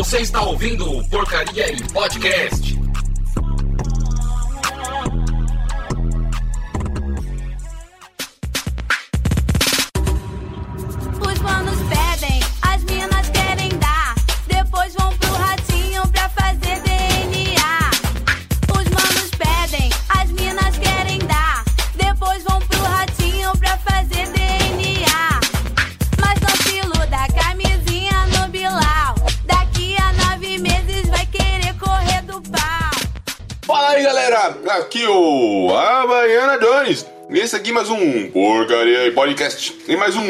Você está ouvindo Porcaria em Podcast. Podcast. E mais um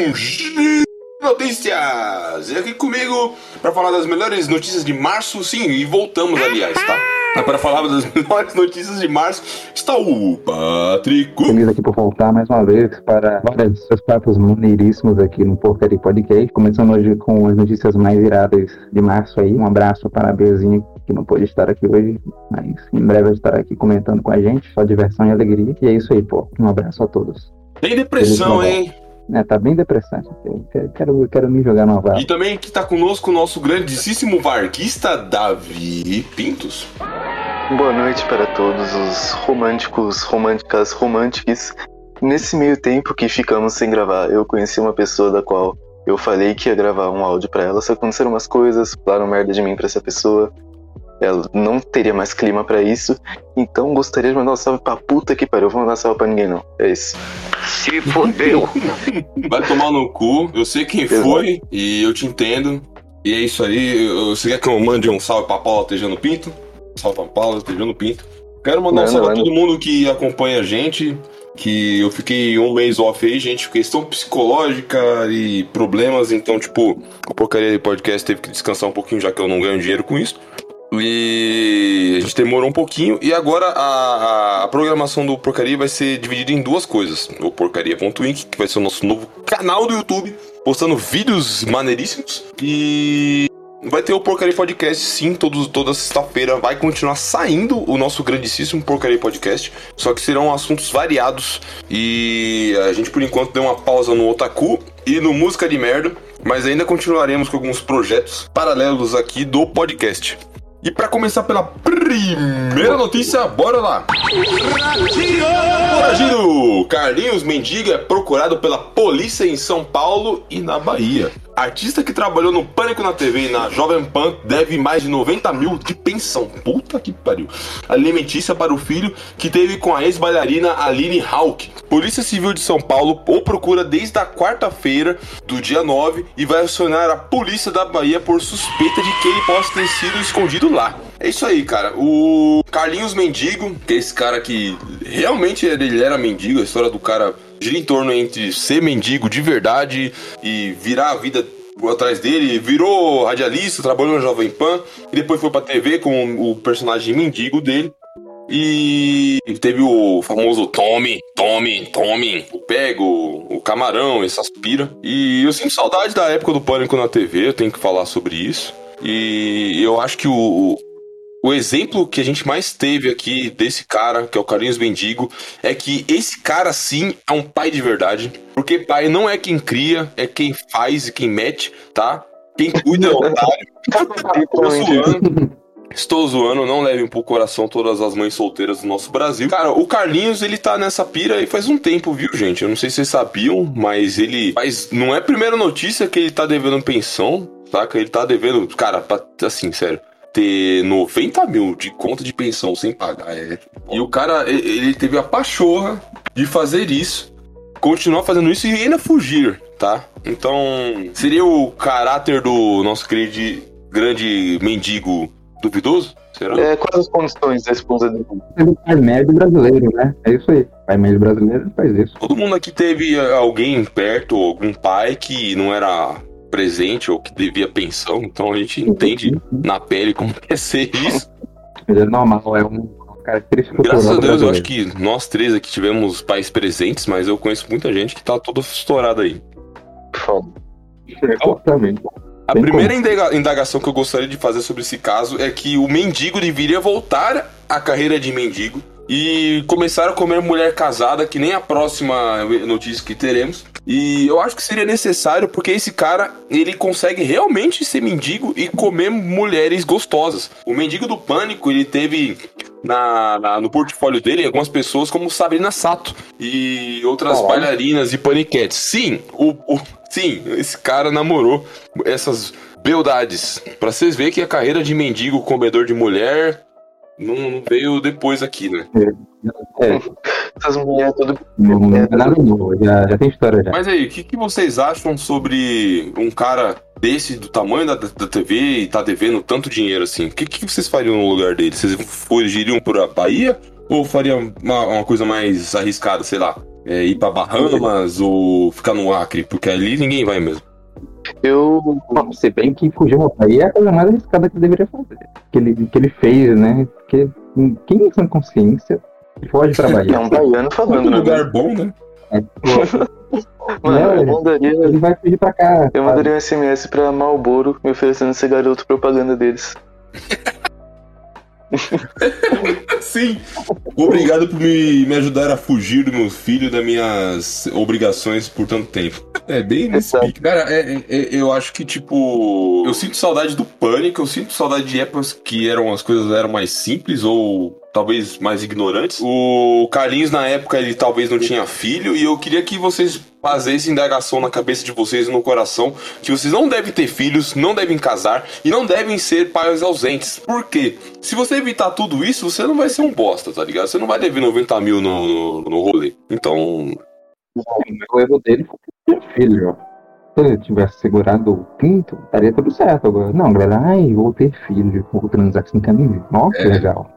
Notícias. E aqui comigo para falar das melhores notícias de março. Sim, e voltamos, aliás, tá? Para falar das melhores notícias de março está o Patrick. Feliz aqui por voltar mais uma vez para vários seus papos maneiríssimos aqui no Porcaria Podcast. Começando hoje com as notícias mais iradas de março aí. Um abraço para a Bezinha que não pôde estar aqui hoje, mas em breve vai estar aqui comentando com a gente. Só diversão e alegria. E é isso aí, pô. Um abraço a todos. Tem depressão, hein? É, tá bem depressante. Eu quero, quero, quero me jogar numa vala. E também que tá conosco o nosso grandíssimo varquista Davi Pintos. Boa noite para todos os românticos, românticas, românticos. Nesse meio tempo que ficamos sem gravar, eu conheci uma pessoa da qual eu falei que ia gravar um áudio pra ela, só aconteceram umas coisas, falaram merda de mim pra essa pessoa. Ela não teria mais clima pra isso, então gostaria de mandar um salve pra puta que pariu. Eu vou mandar salve pra ninguém não. É isso. Se fodeu. Vai tomar no cu, eu sei quem Exato. foi e eu te entendo. E é isso aí. eu- Você quer que eu mande um salve pra Paula Tejano Pinto? Salve pra Paula Tejano Pinto. Quero mandar um Manda, salve pra manda. todo mundo que acompanha a gente. Que eu fiquei um mês off aí, gente, questão psicológica e problemas. Então, tipo, o porcaria de podcast teve que descansar um pouquinho, já que eu não ganho dinheiro com isso. E a gente demorou um pouquinho. E agora a, a- programação do Porcaria vai ser dividida em duas coisas. O Porcaria.inc, que vai ser o nosso novo canal do YouTube, postando vídeos maneiríssimos. E vai ter o Porcaria Podcast, sim, todos, toda sexta-feira. Vai continuar saindo o nosso grandíssimo Porcaria Podcast. Só que serão assuntos variados. E a gente, por enquanto, deu uma pausa no Otaku e no Música de Merda. Mas ainda continuaremos com alguns projetos paralelos aqui do podcast. E para começar pela primeira notícia, bora lá! Foragido! Carlinhos Mendiga é procurado pela polícia em São Paulo e na Bahia. Artista que trabalhou no Pânico na TV e na Jovem Pan deve mais de 90 mil de pensão. Puta que pariu. Alimentícia para o filho que teve com a ex-bailarina Aline Hawk. Polícia Civil de São Paulo o procura desde a quarta-feira do dia 9 e vai acionar a polícia da Bahia por suspeita de que ele possa ter sido escondido lá. É isso aí, cara. O Carlinhos Mendigo, que é esse cara que realmente ele era mendigo, a história do cara gira em torno entre ser mendigo de verdade e virar a vida atrás dele, virou radialista, trabalhou na Jovem Pan e depois foi pra TV com o personagem mendigo dele. E teve o famoso Tommy, Tommy, Tommy, o Pego, o Camarão, essas pira. E eu sinto saudade da época do Pânico na TV, eu tenho que falar sobre isso. E eu acho que o, o exemplo que a gente mais teve aqui desse cara, que é o Carlinhos Mendigo, é que esse cara sim é um pai de verdade. Porque pai não é quem cria, é quem faz e quem mete, tá? Quem cuida é o otário. Tô zoando. Estou zoando, não levem pro coração todas as mães solteiras do nosso Brasil. Cara, o Carlinhos, ele tá nessa pira aí faz um tempo, viu, gente? Eu não sei se vocês sabiam, mas ele. Mas não é a primeira notícia que ele tá devendo pensão, saca? Ele tá devendo. Cara, assim, sério. Ter 90 mil de conta de pensão sem pagar. É. E o cara, ele teve a pachorra de fazer isso, continuar fazendo isso e ainda fugir, tá? Então, seria o caráter do nosso querido grande mendigo duvidoso? Será? É, quais as condições da esposa dele? Ele pai médio brasileiro, né? É isso aí. Pai médio brasileiro faz isso. Todo mundo aqui teve alguém perto, algum pai que não era presente ou que devia pensão, então a gente entende na pele como é ser isso. Mas é normal, é um- uma característica Graças a Deus, eu acho que nós três aqui tivemos pais presentes, mas eu conheço muita gente que tá toda estourada aí. Foda. brasileiro. Exatamente. A Tem primeira indega- indagação que eu gostaria de fazer sobre esse caso é que o mendigo deveria voltar à carreira de mendigo e começaram a comer mulher casada, que nem a próxima notícia que teremos. E eu acho que seria necessário, porque esse cara, ele consegue realmente ser mendigo e comer mulheres gostosas. O mendigo do pânico, ele teve na, na- no portfólio dele algumas pessoas como Sabrina Sato e outras Caralho. bailarinas e paniquetes. Sim, o, o- sim, esse cara namorou essas beldades. Pra vocês verem que a carreira de mendigo comedor de mulher não, não veio depois aqui, né? É, Essas mulheres tudo. não, não é nada novo, já, já tem história já. Mas aí, o que, que vocês acham sobre um cara desse, do tamanho da, da TV e tá devendo tanto dinheiro assim? O que, que vocês fariam no lugar dele? Vocês fugiriam pra Bahia? Ou fariam uma, uma coisa mais arriscada, sei lá? É, ir pra Bahamas ou ficar no Acre? Porque ali ninguém vai mesmo. Eu. Se bem que fugir uma Bahia é a coisa mais arriscada que ele deveria fazer. Que ele, que ele fez, né? Porque quem tem consciência foge pra É Bahia. um baiano Um falando, né? lugar bom, né? Mano, É, eu mandaria. Ele vai fugir pra cá. Eu sabe? mandaria um SMS pra Malboro me oferecendo ser garoto propaganda deles. Sim. Obrigado por me, me ajudar a fugir do meu filho das minhas obrigações por tanto tempo. É bem nesse pique. Cara, é- é- é- eu acho que, tipo. Eu sinto saudade do pânico, eu sinto saudade de épocas que eram as coisas eram mais simples ou talvez mais ignorantes. O Carlinhos, na época, ele talvez não tinha filho, e eu queria que vocês fazessem indagação na cabeça de vocês e no coração que vocês não devem ter filhos, não devem casar e não devem ser pais ausentes. Por quê? Se você evitar tudo isso, você não vai ser um bosta, tá ligado? Você não vai dever 90 mil no, no, no rolê. Então, O erro dele foi filho. Se ele tivesse segurado o pinto, estaria tudo certo agora. Não, galera, ai, vou ter filho, vou transar sem camisa. Nossa, que É. legal.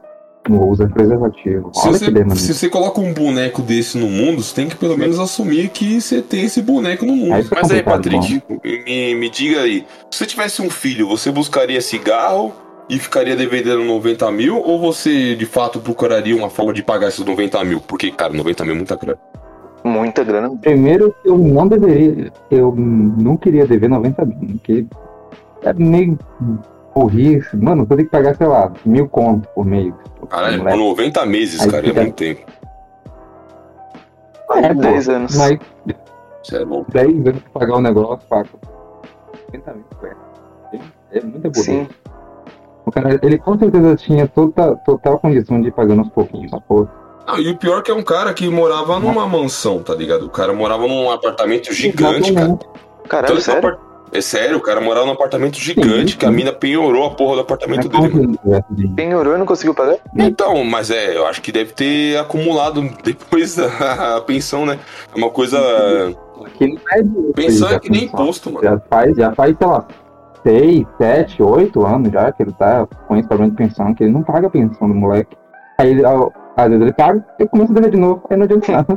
Não vou usar preservativo. se Olha você, que se você coloca um boneco desse no mundo, você tem que pelo menos assumir que você tem esse boneco no mundo. Aí fica Mas aí, Patrick, me, me diga aí. Se você tivesse um filho, você buscaria cigarro e ficaria devendo 90 mil? Ou você, de fato, procuraria uma forma de pagar esses 90 mil? Porque, cara, 90 mil é muita grana. Muita grana. Primeiro, eu não deveria. Eu não queria dever 90 mil, porque é meio burrice. Mano, eu tenho que pagar, sei lá, mil conto por mês. Caralho, por Moleque. 90 meses, Aí cara, é fica- muito tempo. É, pô, 10 anos. Mas Isso é bom. 10 anos pra pagar o negócio, paga 90 mil, velho. É muita burrice. Sim. O cara, ele com certeza tinha toda, total condição de ir pagando aos pouquinhos, a porra. Não, e o pior é que é um cara que morava numa mansão, tá ligado? O cara morava num apartamento gigante, cara. Exatamente. Caralho, Tanto que o sério? É sério, o cara morava num apartamento gigante, Sim, que a mina penhorou a porra do apartamento É dele. mano. Penhorou e não conseguiu pagar? Então, mas é, eu acho que deve ter acumulado depois a, a pensão, né? É uma coisa. Pensão é que nem imposto, mano. Já faz, já faz, sei lá, 6, 7, 8 anos já que ele tá com esse problema de pensão, que ele não paga a pensão do moleque. Aí ele, às vezes ele paga e começa a dever de novo, aí não adianta nada.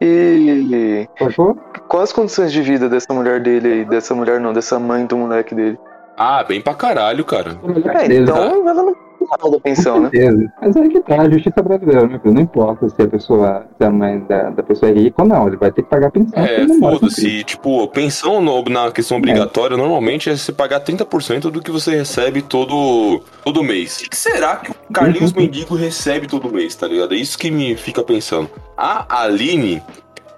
E Sacou? quais as condições de vida dessa mulher dele aí? Dessa mulher não, dessa mãe do moleque dele? Ah, bem pra caralho, cara. É É, então ela não paga da pensão, né? Mas aí que tá, a justiça brasileira, filho. Não importa se a pessoa, se a mãe da, da pessoa é rica ou não, ele vai ter que pagar a pensão. É, foda-se. Tipo, pensão no- na questão obrigatória, normalmente é você pagar 30% do que você recebe todo, todo mês. O que será que o Carlinhos Mendigo recebe todo mês, tá ligado? É isso que me fica pensando. A Aline,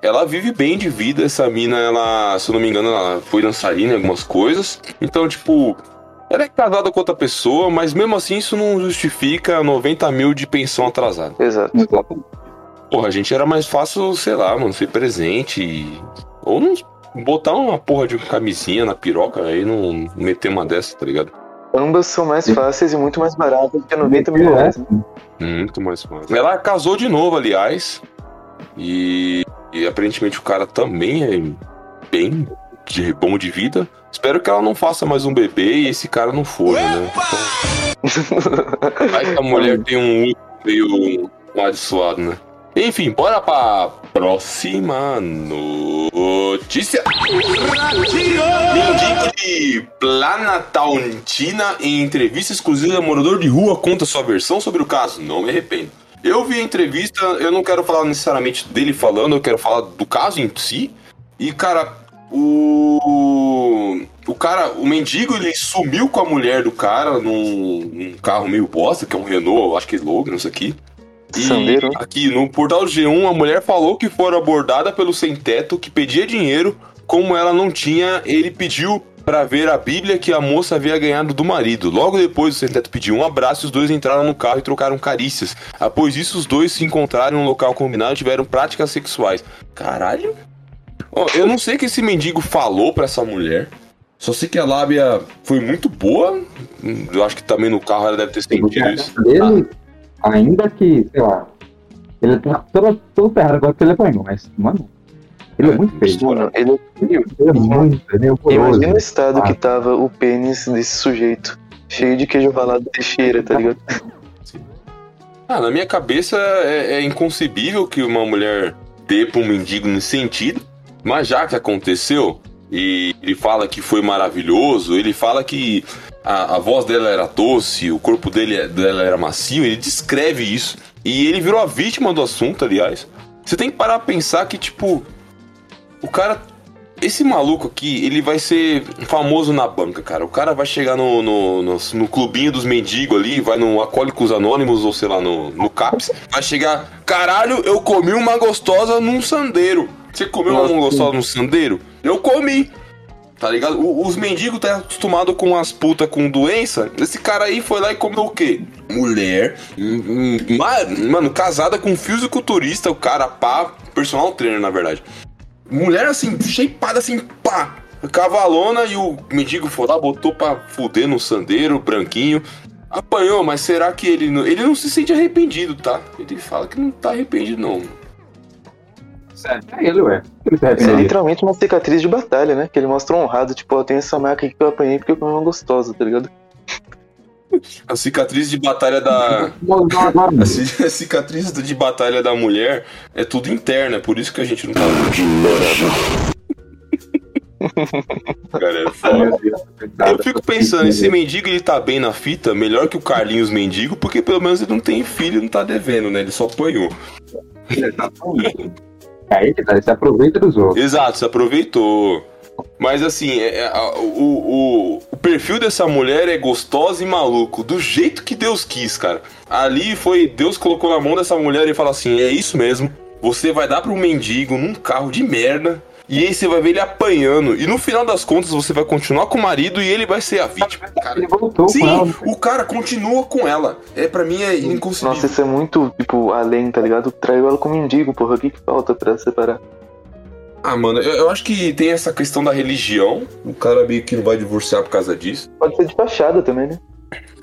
ela vive bem de vida. Essa mina, ela, se eu não me engano, ela foi dançarina em algumas coisas. Então, tipo. Ela é casada com outra pessoa, mas mesmo assim isso não justifica 90 mil de pensão atrasada. Exato. Porra, a gente era mais fácil, sei lá, mano, ser presente e... Ou não botar uma porra de camisinha na piroca aí não meter uma dessa, tá ligado? Ambas são mais fáceis e muito mais baratas do que 90 mil reais. né? Muito mais fácil. Ela casou de novo, aliás. E, e aparentemente o cara também é bem de, bom de vida. Espero que ela não faça mais um bebê e esse cara não for, né? Então, vai que a mulher tem um meio amaldiçoado, né? Enfim, bora pra próxima notícia. Mendigo de Planaltina em entrevista exclusiva morador de rua conta sua versão sobre o caso. Não me arrependo. Eu vi a entrevista, eu não quero falar necessariamente dele falando, eu quero falar do caso em si. E, cara, o. O cara, o mendigo, ele sumiu com a mulher do cara num, num carro meio bosta, que é um Renault, eu acho que é Logan, isso aqui. E Sandeiro? aqui no portal G1, a mulher falou que foi abordada pelo sem-teto que pedia dinheiro. Como ela não tinha, ele pediu pra ver a Bíblia que a moça havia ganhado do marido. Logo depois, o sem-teto pediu um abraço e os dois entraram no carro e trocaram carícias. Após isso, os dois se encontraram em um local combinado e tiveram práticas sexuais. Caralho? Eu não sei o que esse mendigo falou pra essa mulher. Só sei que a lábia foi muito boa. Eu acho que também no carro ela deve ter sentido isso. dele, ainda que, sei lá, ele tá todo, todo ferrado agora que ele apanhou, mas, mano, ele é, É, muito feio. Mano, ele, Ele é muito, ele é horroroso. imagina o estado Ah. que tava o pênis desse sujeito. Cheio de queijo ralado Teixeira, tá ligado? Ah, na minha cabeça é, é inconcebível que uma mulher dê pra um mendigo nesse sentido, mas já que aconteceu, e ele fala que foi maravilhoso, ele fala que a, a voz dela era doce, o corpo dele, dela era macio, ele descreve isso, e ele virou a vítima do assunto, aliás. Você tem que parar pra pensar que, tipo, o cara. Esse maluco aqui, ele vai ser famoso na banca, cara. O cara vai chegar no, no, no, no clubinho dos mendigos ali, vai no Alcoólicos Anônimos, ou sei lá, no, no CAPS. Vai chegar, caralho, eu comi uma gostosa num sandeiro. Você comeu Nossa. uma gostosa num sandeiro? Eu comi. Tá ligado? O- os mendigos tá acostumado com as putas com doença. Esse cara aí foi lá e comeu o quê? Mulher. hum, hum, ma- Mano, casada com um fisiculturista, o cara, pá, personal trainer, na verdade. Mulher assim, shapeada assim, pá. Cavalona e o mendigo foi lá, botou pra fuder no sandeiro, branquinho. Apanhou, mas será que ele não. Ele não se sente arrependido, tá? Ele fala que não tá arrependido, não. Sério, é ele, ué. Ele se É literalmente uma cicatriz de batalha, né? Que ele mostra honrado, tipo, ó, tem essa marca aqui que eu apanhei porque eu comi uma gostosa, tá ligado? A cicatriz de batalha da. A ci- a cicatriz de batalha da mulher é tudo interna, é por isso que a gente não tá. Cara, é foda. Eu fico pensando, esse mendigo ele tá bem na fita, melhor que o Carlinhos Mendigo, porque pelo menos ele não tem filho e não tá devendo, né? Ele só apanhou. Aí que tá, ele se aproveita dos outros. Exato, se aproveitou. Mas assim, é- é, o, o, o perfil dessa mulher é gostosa e maluco, do jeito que Deus quis, cara. Ali foi, Deus colocou na mão dessa mulher e falou assim: é isso mesmo, você vai dar pra um mendigo num carro de merda. E aí você vai ver ele apanhando. E no final das contas você vai continuar com o marido e ele vai ser a vítima. Cara, Ele voltou Sim, com ela. o cara continua com ela. É para mim é Nossa, inconcebível. isso é muito, tipo, além, tá ligado? Traiu ela como mendigo, porra. O que, que falta pra separar? Ah, mano, eu, eu acho que tem essa questão da religião. O cara meio que não vai divorciar por causa disso. Pode ser de fachada também, né?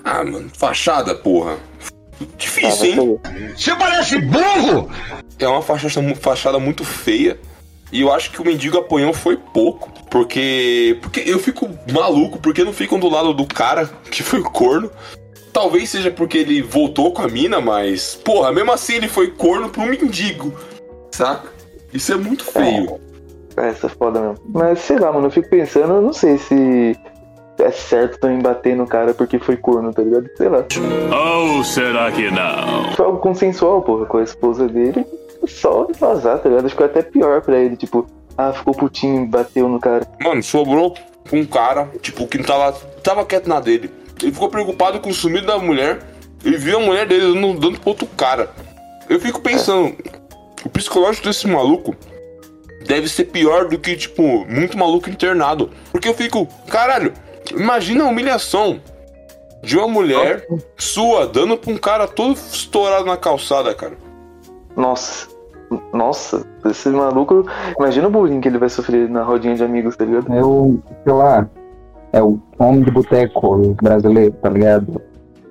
Ah, mano, fachada, porra. Ah, Difícil, vai hein? Você parece burro! É uma fachada, fachada muito feia. E eu acho que o mendigo apanhou foi pouco. Porque. Porque eu fico maluco, porque não ficam do lado do cara que foi corno. Talvez seja porque ele voltou com a mina, mas. Porra, mesmo assim ele foi corno pro mendigo. Saca? Isso é muito feio. É, essa é foda mesmo. Mas sei lá, mano, eu fico pensando, eu não sei se é certo também bater no cara porque foi corno, tá ligado? Sei lá. Ou será que não? Foi algo consensual, porra, com a esposa dele. Só vazar, tá ligado? Acho que foi até pior pra ele, tipo, ah, ficou putinho e bateu no cara. Mano, sobrou um cara, tipo, que não tava, tava quieto na dele. Ele ficou preocupado com o sumido da mulher. Ele viu a mulher dele dando, dando pro outro cara. Eu fico pensando, o psicológico desse maluco deve ser pior do que, tipo, muito maluco internado. Porque eu fico, caralho, imagina a humilhação de uma mulher sua dando pra um cara todo estourado na calçada, cara. Nossa. Nossa, esse maluco. Imagina o bullying que ele vai sofrer na rodinha de amigos, tá ligado? É o, sei lá, é o homem de boteco brasileiro, tá ligado?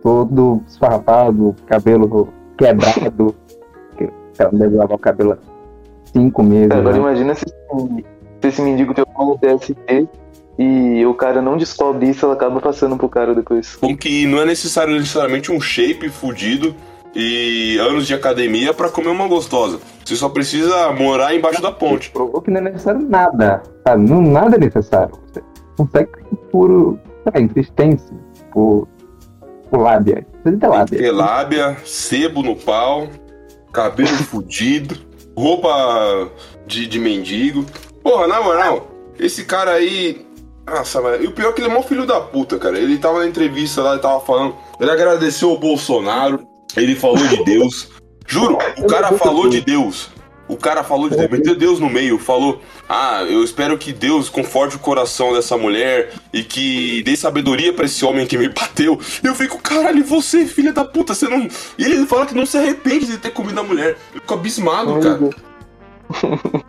Todo esfarrapado, cabelo quebrado. que não deve lavar o cabelo há cinco meses. Cara, agora né? imagina se, se esse mendigo tem um TST e o cara não descobre isso, ela acaba passando pro cara depois. Como que não é necessário necessariamente um shape fudido e anos de academia pra comer uma gostosa. Você só precisa morar embaixo da ponte. Provou que não é necessário nada. Sabe? Não, nada é necessário. Você consegue sei lá, insistência, por, por lábia. Precisa ter lábia. Ter lábia, sebo no pau, cabelo fudido, roupa de, de mendigo. Porra, na moral, esse cara aí. Nossa, mas. E o pior é que ele é mó filho da puta, cara. Ele tava na entrevista lá, ele tava falando. Ele agradeceu o Bolsonaro, ele falou de Deus. Juro, o cara falou de Deus. O cara falou de Deus, meteu Deus no meio, falou: Ah, eu espero que Deus conforte o coração dessa mulher e que dê sabedoria pra esse homem que me bateu. Eu fico, caralho, você, filha da puta, você não. E ele fala que não se arrepende de ter comido a mulher. Eu fico abismado, cara.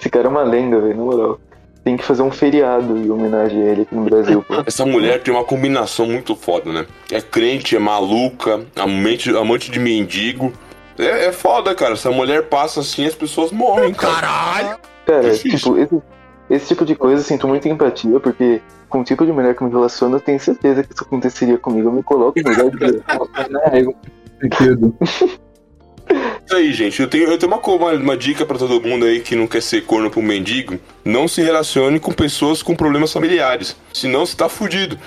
Esse cara é uma lenda, velho, na moral. Tem que fazer um feriado em homenagem a ele aqui no Brasil, pô. Essa mulher tem uma combinação muito foda, né? É crente, é maluca, amante, amante de mendigo. É, é foda, cara. Essa mulher passa assim as pessoas morrem, cara. Cara, Difícil. tipo, esse, esse tipo de coisa eu sinto muita empatia, porque com o tipo de mulher que eu me relaciono, eu tenho certeza que isso aconteceria comigo. Eu me coloco no lugar de É. Isso aí, gente. Eu tenho, eu tenho uma, uma, uma dica pra todo mundo aí que não quer ser corno pro mendigo. Não se relacione com pessoas com problemas familiares. Senão você tá fudido.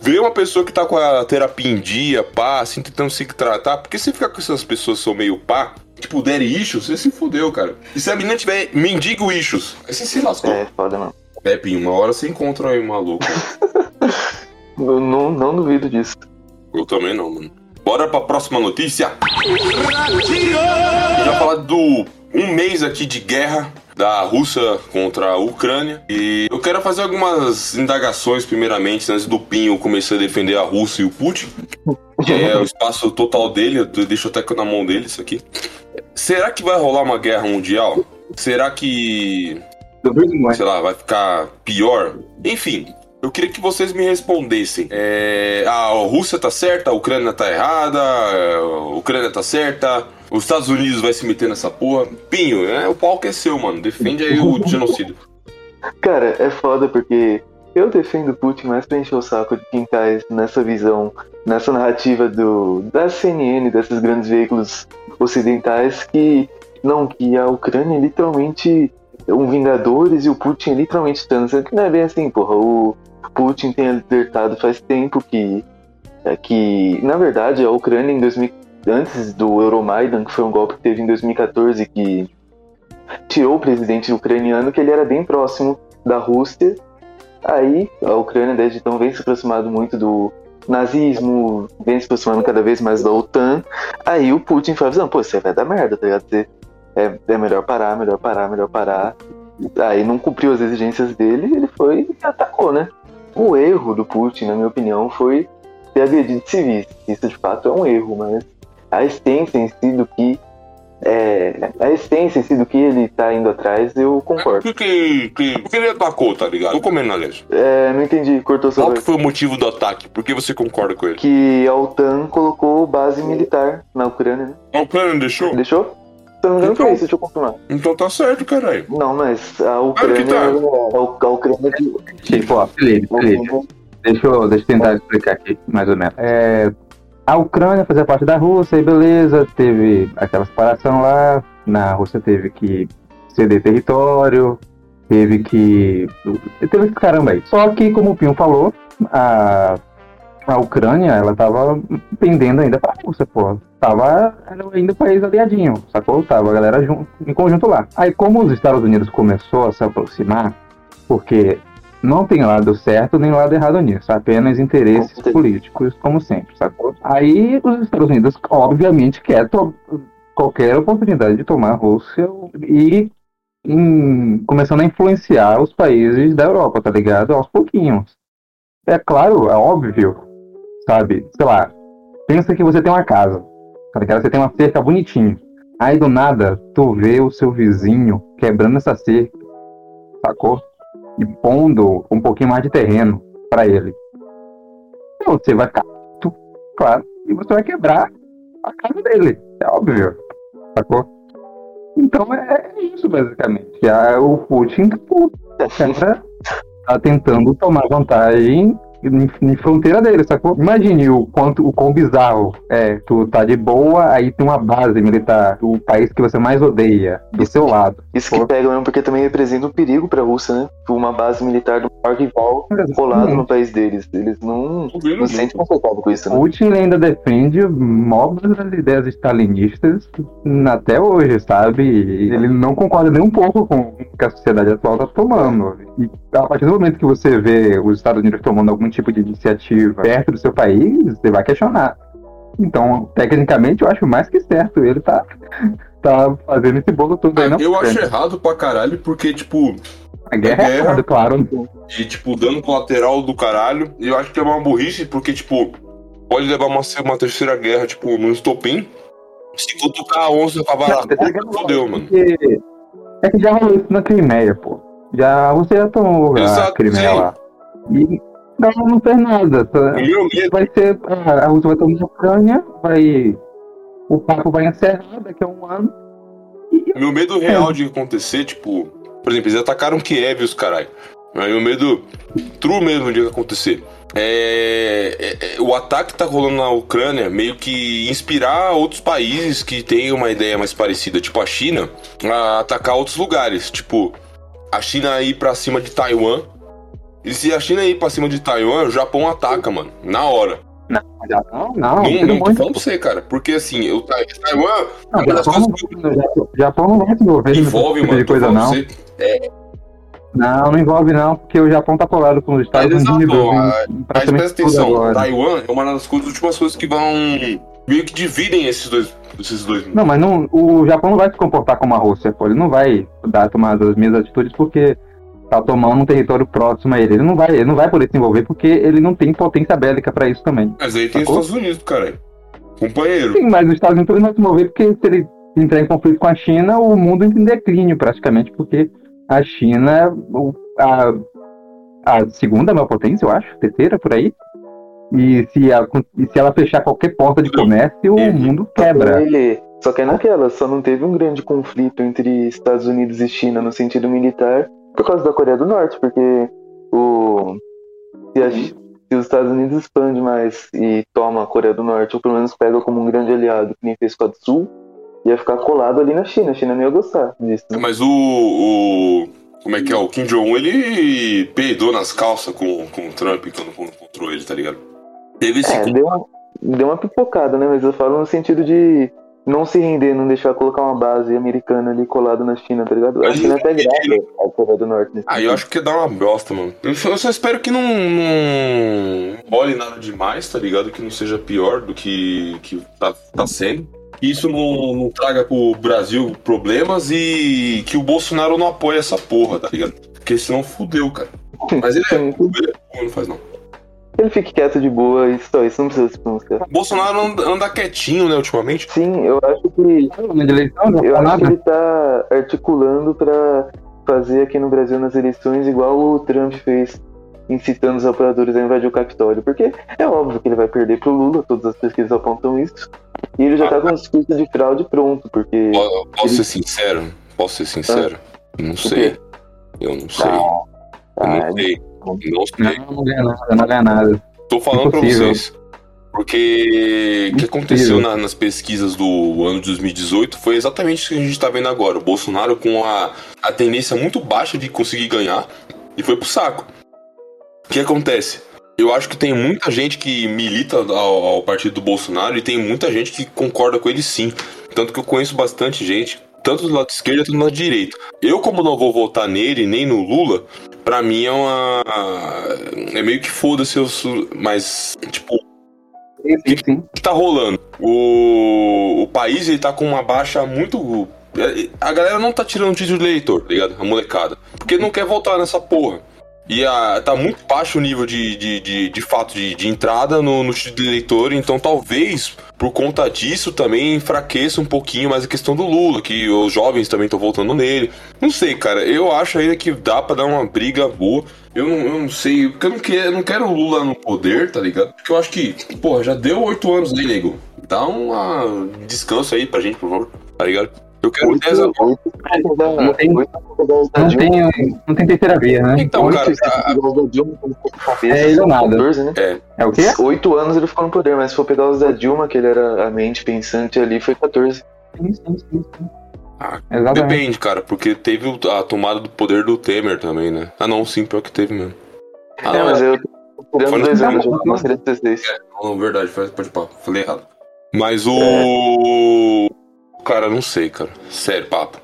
Vê uma pessoa que tá com a terapia em dia, pá, assim, tentando se tratar. Porque se ficar com essas pessoas que são meio pá, tipo, derem issues, você se fudeu, cara. E se a menina tiver mendigo issues, aí você se lascou. É, foda, mano. Pepe, uma hora você encontra aí um maluco. Eu não, não duvido disso. Eu também não, mano. Bora pra próxima notícia. Já falar do um mês aqui de guerra da Rússia contra a Ucrânia. E eu quero fazer algumas indagações, primeiramente, antes do Pinho começar a defender a Rússia e o Putin. Que é o espaço total dele, eu deixo até na mão dele isso aqui. Será que vai rolar uma guerra mundial? Será que sei lá, vai ficar pior. Enfim, eu queria que vocês me respondessem. É, a Rússia tá certa, a Ucrânia tá errada, a Ucrânia tá certa, os Estados Unidos vai se meter nessa porra. Pinho, é, o palco é seu, mano. Defende aí o genocídio. Cara, é foda porque eu defendo Putin mais pra encher o saco de quem tá nessa visão, nessa narrativa do da CNN, desses grandes veículos ocidentais que não, que a Ucrânia é literalmente um Vingadores e o Putin é literalmente Thanos. Não é bem assim, porra. O Putin tem alertado faz tempo que é que, na verdade, a Ucrânia em 2000, antes do Euromaidan, que foi um golpe que teve em 2014 que tirou o presidente ucraniano, que ele era bem próximo da Rússia. Aí a Ucrânia desde então vem se aproximando muito do nazismo, vem se aproximando cada vez mais da OTAN. Aí o Putin foi avisando, pô, você vai dar merda, tá ligado? É, é melhor parar, melhor parar, melhor parar. Aí não cumpriu as exigências dele ele foi e atacou, né? O erro do Putin, na minha opinião, foi ter agredido civis. Isso de fato é um erro, mas a essência em si do que é, a essência em si do que ele tá indo atrás, eu concordo. que, que, que, por que ele atacou, tá ligado? Tô comendo na leite. É, não entendi, cortou sua Qual que foi o motivo do ataque? Por que você concorda com ele? Que a OTAN colocou base militar na Ucrânia, né? A Ucrânia deixou? Deixou? Se eu não me engano, Então- foi isso, deixa eu confirmar. Então tá certo, caralho. Não, mas a Ucrânia. tá. A, U- a Ucrânia de. Tipo, ó, Felipe, Felipe. Deixa eu, deixa eu tentar explicar aqui, mais ou menos. É, a Ucrânia fazia parte da Rússia e beleza, teve aquela separação lá. Na Rússia teve que ceder território, teve que. Teve esse caramba aí. Só que, como o Pinho falou, a, a Ucrânia, ela tava pendendo ainda pra Rússia, pô. Tava ainda o país aliadinho, sacou? Tava a galera junto, em conjunto lá. Aí, como os Estados Unidos começou a se aproximar, porque não tem lado certo nem lado errado nisso, apenas interesses políticos, como sempre, sacou? Aí os Estados Unidos, obviamente, quer qualquer oportunidade de tomar a Rússia e em- começando a influenciar os países da Europa, tá ligado? Aos pouquinhos. É claro, é óbvio, sabe? Sei lá, pensa que você tem uma casa, tá ligado? Você tem uma cerca bonitinha. Aí do nada, tu vê o seu vizinho quebrando essa cerca, sacou? E pondo um pouquinho mais de terreno pra ele. Então, você vai ficar, tu- claro, e você vai quebrar a casa dele, é óbvio, sacou? Então é é isso, basicamente. É o Putin, cara tá tentando tomar vantagem em, em fronteira dele, sacou? Imagine o quanto o quão bizarro é. Tu tá de boa, aí tem uma base militar do país que você mais odeia, do seu lado. Isso que pega mesmo, porque também representa um perigo pra Rússia, né? Uma base militar do maior rival colado no país deles. Eles não, não se sentem confortáveis com isso, né? Putin ainda defende móveis das ideias stalinistas até hoje, sabe? Ele não concorda nem um pouco com o que a sociedade atual está tomando. E a partir do momento que você vê os Estados Unidos tomando algum tipo de iniciativa perto do seu país, você vai questionar. Então, tecnicamente, eu acho mais que certo. Ele tá, tá fazendo esse bolo todo aí, não? Eu acho errado pra caralho, porque, tipo, A guerra é guerra. errada, claro. e, tipo, dano colateral do caralho. E eu acho que é uma burrice, porque, tipo, pode levar uma, uma terceira guerra, tipo, no estopim. Se cutucar a onça com a vara fodeu, mano. Porque é que já rolou isso na Crimeia, pô. Já, você já tomou a Exato, Crimeia sim. lá. E não, não fez nada. meu medo Vai ser. A a Rússia vai tomar a Ucrânia, vai. O papo vai encerrar daqui a um ano. E Meu medo real de acontecer, tipo, por exemplo, eles atacaram Kiev e os caralho. Mas meu medo, true mesmo de acontecer, é, é- é o ataque que tá rolando na Ucrânia meio que inspirar outros países que têm uma ideia mais parecida, tipo a China, a atacar outros lugares. Tipo, a China ir pra cima de Taiwan. E se a China ir pra cima de Taiwan, o Japão ataca, mano, na hora. não, não, Não, tira não, tô falando pra você, cara. Porque assim, o Tai- Taiwan Não, é das Japão, coisas que não- Japão- não vai se envolver envolve, tipo mano. coisa, não. você. Não, não envolve não, porque o Japão tá colado com os Estados Mas exato, Unidos. Mas praticamente presta atenção. Taiwan é uma das coisas, últimas coisas que vão meio que dividem esses dois. Esses dois. Não, mas não, o Japão não vai se comportar como a Rússia, pô. Ele não vai dar, tomar as mesmas atitudes porque tá tomando um território próximo a ele. Ele não vai, ele não vai poder se envolver porque ele não tem potência bélica pra isso também. Mas aí tem os Sacou? Estados Unidos, cara. Companheiro. Sim, mas os Estados Unidos não vai se envolver porque se ele entrar em conflito com a China, o mundo entra em declínio praticamente, porque a China é o- a, a segunda maior potência, eu acho, terceira por aí. E se, a- e se ela fechar qualquer porta de comércio, o mundo quebra. Ele, só que é naquela, só não teve um grande conflito entre Estados Unidos e China no sentido militar por causa da Coreia do Norte, porque o se, a Chi- se os Estados Unidos expande mais e toma a Coreia do Norte, ou pelo menos pega como um grande aliado, que nem fez com a do Sul, ia ficar colado ali na China. A China não ia gostar disso. né? Mas o, o- Como é que é? O Kim Jong-un, ele peidou nas calças com, com o Trump quando encontrou ele, tá ligado? Teve esse. É, deu uma, deu uma pipocada, né? Mas eu falo no sentido de não se render, não deixar colocar uma base americana ali colada na China, tá ligado? A China até ele- grava a Coreia do Norte nesse Ah, eu acho que dar uma bosta, mano. Eu só, eu só espero que não, não role nada demais, tá ligado? Que não seja pior do que, que tá, tá sendo. Que isso não, não traga pro Brasil problemas e que o Bolsonaro não apoie essa porra, tá ligado? Porque senão fudeu, cara. Mas ele é, ele é não faz não. Ele fique quieto de boa e só isso, não precisa se pronunciar. O Bolsonaro anda, anda quietinho, né, ultimamente. Sim, eu acho que não eu acho que ele tá articulando pra fazer aqui no Brasil nas eleições igual o Trump fez, incitando os apoiadores a invadir o Capitólio. Porque é óbvio que ele vai perder pro Lula, todas as pesquisas apontam isso. E ele já tá com um discurso de fraude pronto, porque. Po- Posso ser sincero? Posso ser sincero? Não sei. Eu não sei. Eu Ah, não sei. Não sei. Não, não ganha nada, não ganha nada. Tô falando pra Impossível. vocês. Porque o que aconteceu na- nas pesquisas do ano de 2018 foi exatamente isso que a gente tá vendo agora. O Bolsonaro com a, a tendência muito baixa de conseguir ganhar e foi pro saco. O que acontece? Eu acho que tem muita gente que milita ao, ao partido do Bolsonaro e tem muita gente que concorda com ele sim. Tanto que eu conheço bastante gente, tanto do lado esquerdo quanto do lado direito. Eu, como não vou votar nele nem no Lula, pra mim é uma. É meio que foda-se, mas, tipo, Sim, sim, o que tá rolando? O, o país ele tá com uma baixa muito. A galera não tá tirando o título de eleitor, tá ligado? A molecada. Porque não quer votar nessa porra. E a, tá muito baixo o nível de, de, de, de fato de, de entrada no, no título de eleitor, então talvez por conta disso também enfraqueça um pouquinho mais a questão do Lula, que os jovens também estão voltando nele. Não sei, cara, eu acho ainda que dá pra dar uma briga boa. Eu não, eu não sei, porque eu não quero, não quero o Lula no poder, tá ligado? Porque eu acho que, porra, já deu oito anos aí, nego. Dá um descanso aí pra gente, por favor, tá ligado? Eu quero 10 anos. Não tem- Não tem, não tem terceira via, né? Então, cara, É ele ou nada. 14, né? é, É o quê? Oito anos ele ficou no poder, mas se for pegar os da Dilma, que ele era a mente pensante ali, foi 14. Sim, sim, sim, sim. Ah, depende, cara, porque teve a tomada do poder do Temer também, né? Ah, não, sim, pior que teve mesmo. Ah, é, não, mas eu tô Foi dois final. anos série de 16. Não, verdade, faz- pode pá, falei errado. Mas o. Cara, não sei, cara. Sério, papo.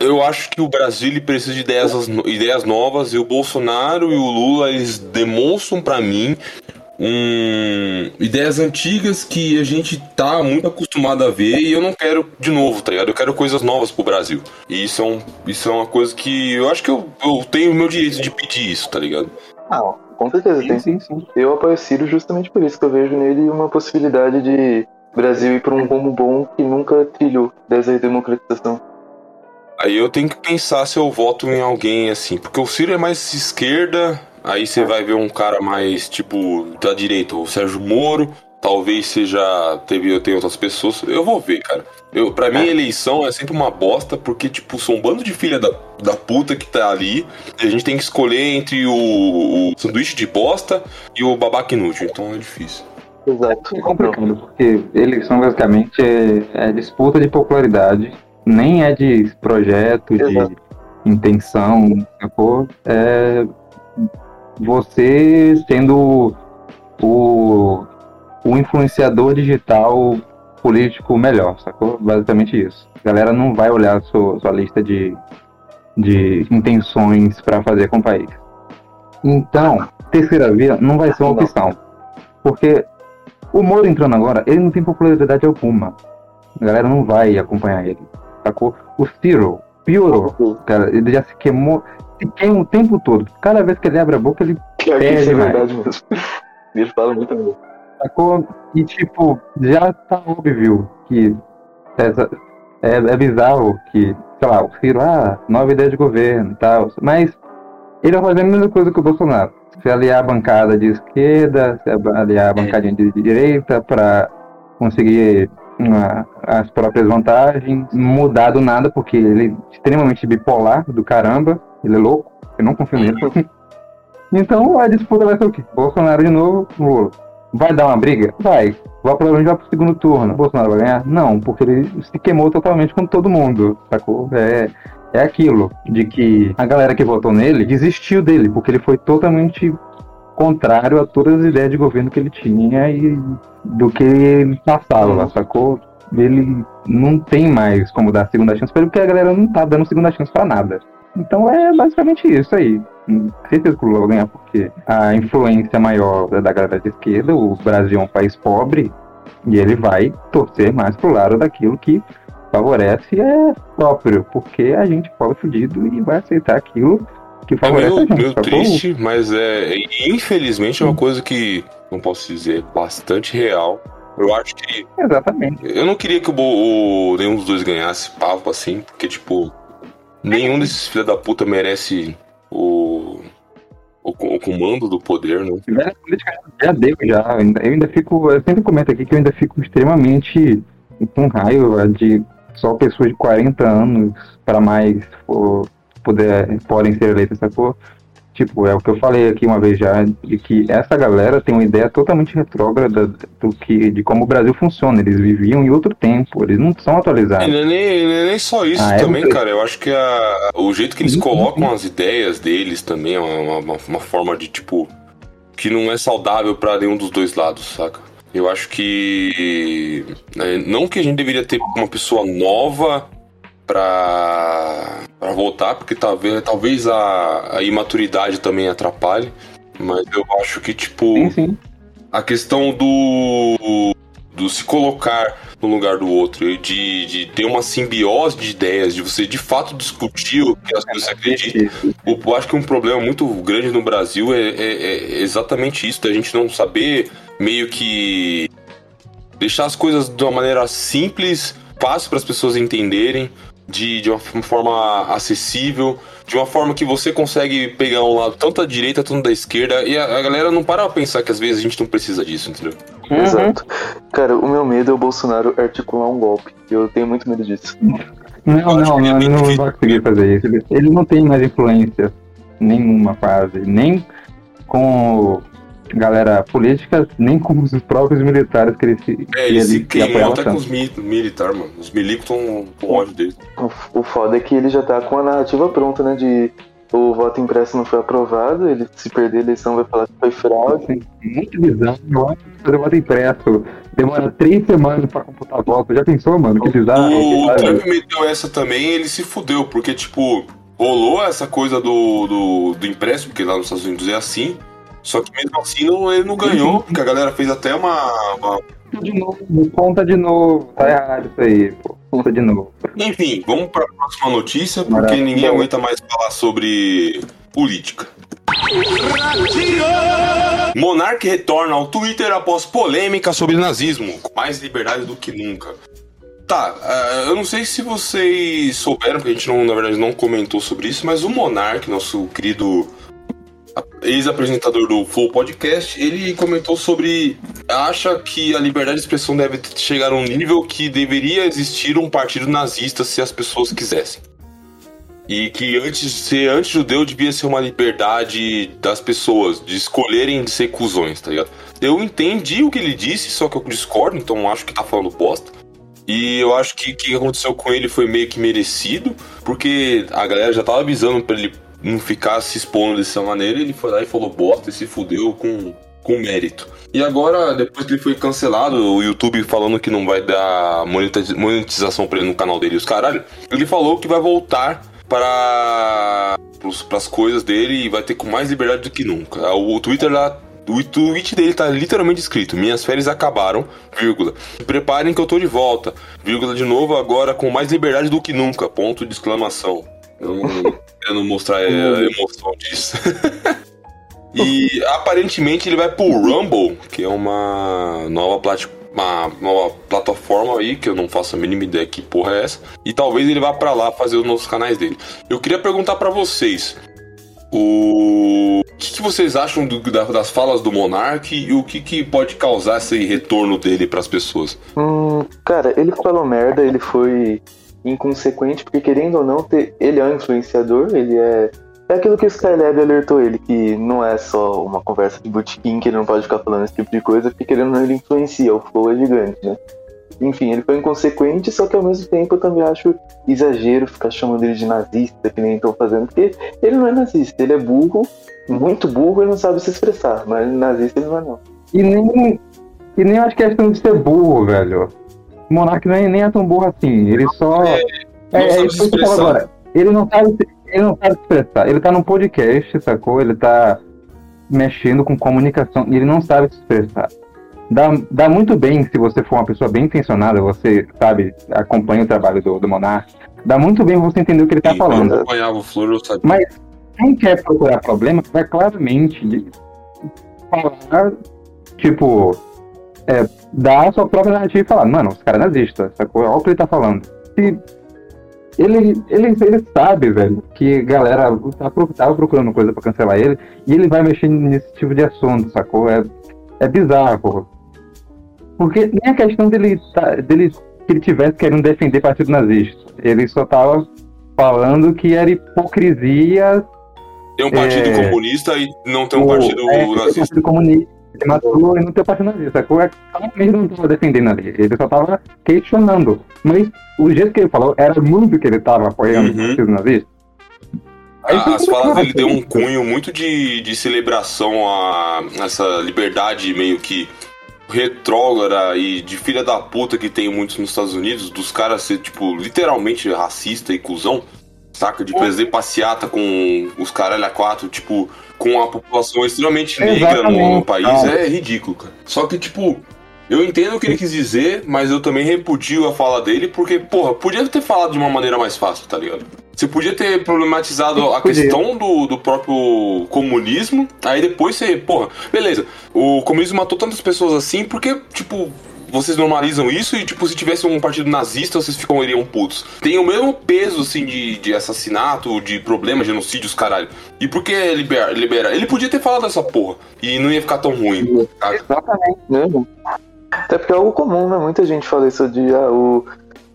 Eu acho que o Brasil ele precisa de ideias, ideias novas e o Bolsonaro e o Lula eles demonstram pra mim um ideias antigas que a gente tá muito acostumado a ver e eu não quero de novo, tá ligado? Eu quero coisas novas pro Brasil. E isso é, um, isso é uma coisa que eu acho que eu, eu tenho o meu direito de pedir isso, tá ligado? Ah, com certeza, tem. sim, sim. Eu apoio Ciro justamente por isso, que eu vejo nele uma possibilidade de Brasil ir para um rumo bom que nunca trilhou dessa democratização. Aí eu tenho que pensar se eu voto em alguém assim, porque o Ciro é mais esquerda, aí você vai ver um cara mais tipo da direita, o Sérgio Moro, talvez seja teve eu tenho outras pessoas, eu vou ver, cara. Eu para mim eleição é sempre uma bosta, porque tipo são um bando de filha da, da puta que tá ali, e a gente tem que escolher entre o, o sanduíche de bosta e o babaca inútil, então é difícil. Exato. É complicado, porque eleição basicamente é, é disputa de popularidade, nem é de projeto, de Exato. intenção, sacou? É você sendo o, o influenciador digital político melhor, sacou? Basicamente isso. A galera não vai olhar sua, sua lista de, de intenções para fazer com o país. Então, terceira via não vai ser uma opção. Porque o Moro entrando agora, ele não tem popularidade alguma. A galera não vai acompanhar ele. Sacou? O Ciro piorou. Cara, ele já se queimou, se queima o tempo todo. Cada vez que ele abre a boca, ele Pior que É isso é verdade mesmo. Ele fala muito mesmo. sacou. E tipo, já tá óbvio que essa, é, é bizarro que, sei lá, o Ciro, ah, nova ideia de governo e tal. Mas ele vai fazer a mesma coisa que o Bolsonaro. Se aliar a bancada de esquerda, se aliar a bancadinha de direita para conseguir uma- as próprias vantagens, mudar do nada, porque ele é extremamente bipolar do caramba, ele é louco, eu não confio nele. Então a disputa vai ser o quê? Bolsonaro de novo, Lula. Vai dar uma briga? Vai. Vai provavelmente vai pro segundo turno. Bolsonaro vai ganhar? Não, porque ele se queimou totalmente com todo mundo, sacou? É, é aquilo de que a galera que votou nele desistiu dele, porque ele foi totalmente contrário a todas as ideias de governo que ele tinha e do que ele passava, sacou? Ele não tem mais como dar segunda chance pra ele, porque a galera não tá dando segunda chance pra nada. Então é basicamente isso aí. Certeza que o Lula vai ganhar, porque a influência maior é da galera de esquerda, o Brasil é um país pobre, e ele vai torcer mais pro lado daquilo que favorece é próprio, porque a gente pobre fudido e vai aceitar aquilo que É favorece meio, a gente. meio sacou? triste, mas é. Infelizmente é uma coisa que, não posso dizer, bastante real. Eu acho que. Exatamente. Eu não queria que o, o- nenhum dos dois ganhasse papo assim, porque, tipo. Nenhum desses filha da puta merece o. O, o comando do poder, né? Velha política já deu, já. Eu ainda, eu ainda fico. Eu sempre comento aqui que eu ainda fico extremamente com raiva de só pessoas de 40 anos para mais for, poder, podem ser eleitas, sacou? Tipo, é o que eu falei aqui uma vez já, de que essa galera tem uma ideia totalmente retrógrada do que, de como o Brasil funciona. Eles viviam em outro tempo, eles não são E atualizados. não é nem, não é nem só isso Ah, é também, muito- cara. Eu acho que a- o jeito que eles colocam as ideias deles também é uma, uma, uma forma de, tipo, que não é saudável pra nenhum dos dois lados, saca? Eu acho que. é, não que a gente deveria ter uma pessoa nova pra, pra votar, porque talvez, talvez a, a imaturidade também atrapalhe. Mas eu acho que, tipo Sim, sim. a questão do, do se colocar no lugar do outro, de, de ter uma simbiose de ideias, de você de fato discutir o que as coisas você acredita. O- Eu acho que um problema muito grande no Brasil é, é- é exatamente isso, da gente não saber meio que deixar as coisas de uma maneira simples, fácil para as pessoas entenderem, de, de uma forma acessível, de uma forma que você consegue pegar um lado tanto da direita, tanto da esquerda, e a, a galera não para pra pensar que às vezes a gente não precisa disso, entendeu? Uhum. Exato. Cara, o meu medo é o Bolsonaro articular um golpe. Eu tenho muito medo disso. Não, não, não, ele não vai conseguir fazer isso. Ele- não tem mais influência nenhuma quase, nem com galera política, nem com os próprios militares que ele se É, ele se que queimou até com tanto. os mi militares, mano. Os milicos estão com ódio dele. O, o foda é que ele já tá com a narrativa pronta, né? De o voto impresso não foi aprovado, ele se perder a eleição vai falar que foi fraude. Assim, muito bizarro. Eu acho que fazer voto impresso demora três semanas pra computar voto. Já pensou, mano? Que bizarro. O que Trump meteu essa também ele se fudeu, porque, tipo, rolou essa coisa do, do, do impresso, porque lá nos Estados Unidos é assim. Só que mesmo assim não, ele não ganhou, porque a galera fez até uma. uma- De novo, conta de novo. Tá errado isso aí, pô. Conta de novo. Enfim, vamos para a próxima notícia, porque Maravilha. ninguém aguenta mais falar sobre política. Monark retorna ao Twitter após polêmica sobre nazismo, com mais liberdade do que nunca. Tá, ah, eu não sei se vocês souberam, porque a gente não, na verdade não comentou sobre isso, mas o Monark, nosso querido ex-apresentador do Flow Podcast, ele comentou sobre. acha que a liberdade de expressão deve chegar a um nível que deveria existir um partido nazista se as pessoas quisessem. E que antes ser anti-judeu devia ser uma liberdade das pessoas, de escolherem de ser cuzões, tá ligado? Eu entendi o que ele disse, só que eu discordo, então acho que tá falando bosta. E eu acho que o que aconteceu com ele foi meio que merecido, porque a galera já tava avisando pra ele não ficar se expondo dessa maneira, ele foi lá e falou bosta e se fudeu com, com mérito. E agora, depois que ele foi cancelado, o YouTube falando que não vai dar monetiz- monetização pra ele no canal dele os caralho, ele falou que vai voltar para as coisas dele e vai ter com mais liberdade do que nunca. O Twitter lá o tweet dele tá literalmente escrito: Minhas férias acabaram, vírgula. Preparem que eu tô de volta, vírgula de novo, agora com mais liberdade do que nunca. Ponto de exclamação. Eu não quero mostrar a emoção disso. e aparentemente ele vai pro Rumble, que é uma nova plataforma. Uma nova plataforma aí, que eu não faço a mínima ideia que porra é essa. E talvez ele vá pra lá fazer os novos canais dele. Eu queria perguntar pra vocês: o o que, que vocês acham do- da- das falas do Monark e o que, que pode causar esse retorno dele pras pessoas? Hum, cara, ele falou merda, ele foi inconsequente, porque querendo ou não, ter- ele é um influenciador, ele é. É aquilo que o Skylab alertou ele, que não é só uma conversa de botequim, que ele não pode ficar falando esse tipo de coisa, porque querendo ou não, ele influencia, o flow é gigante, né? Enfim, ele foi inconsequente, só que ao mesmo tempo eu também acho exagero ficar chamando ele de nazista, que nem estão fazendo, porque ele não é nazista, ele é burro, muito burro e não sabe se expressar, mas nazista ele não é não. E nem, e nem acho questão de ser burro, velho. O Monark nem, nem é tão burro assim. Ele só. É, é sabe isso que eu falo agora. Ele não sabe, se- ele não sabe expressar. Ele tá num podcast, sacou? Ele tá mexendo com comunicação e ele não sabe se expressar. Dá, dá muito bem se você for uma pessoa bem intencionada, você, sabe, acompanha o trabalho do, do Monark. Dá muito bem você entender o que ele tá Sim, falando. Eu acompanhava o Flor, eu sabia. Mas quem quer procurar problema vai claramente falar, tipo, é, dar a sua própria narrativa e falar, mano, os caras nazistas, sacou? Olha o que ele tá falando. Se ele, ele, ele sabe, velho, que a galera tá, pro- tava procurando coisa pra cancelar ele e ele vai mexer nesse tipo de assunto, sacou? É, é bizarro. Porque nem a questão dele, tá- dele que ele tivesse querendo defender partido nazista. Ele só tava falando que era hipocrisia Tem um partido é, comunista e não tem um partido é, tem nazista. partido comunista. Ele matou e não tem partido sacou? É ele não estava defendendo ali. Ele só estava questionando. Mas o jeito que ele falou era muito que ele estava apoiando Uhum. o partido nazista. A- As falas dele deu um cunho muito de, de celebração a essa liberdade meio que retrógrada e de filha da puta que tem muitos nos Estados Unidos, dos caras ser, tipo, literalmente racista e cuzão, saca? De fazer passeata com os caralho a quatro, tipo, com a população extremamente negra no, no país. É ridículo, cara. Só que, tipo, eu entendo o que ele quis dizer, mas eu também repudio a fala dele, porque, porra, podia ter falado de uma maneira mais fácil, tá ligado? Você podia ter problematizado a questão do, do próprio comunismo, aí depois você, porra, beleza, o comunismo matou tantas pessoas assim, porque, tipo, vocês normalizam isso e, tipo, se tivesse um partido nazista, vocês ficariam putos. Tem o mesmo peso, assim, de, de assassinato, de problema, genocídios, caralho. E por que libera, libera? Ele podia ter falado essa porra e não ia ficar tão ruim. Exatamente. Né? Até porque é algo comum, né? Muita gente fala isso de ah, o,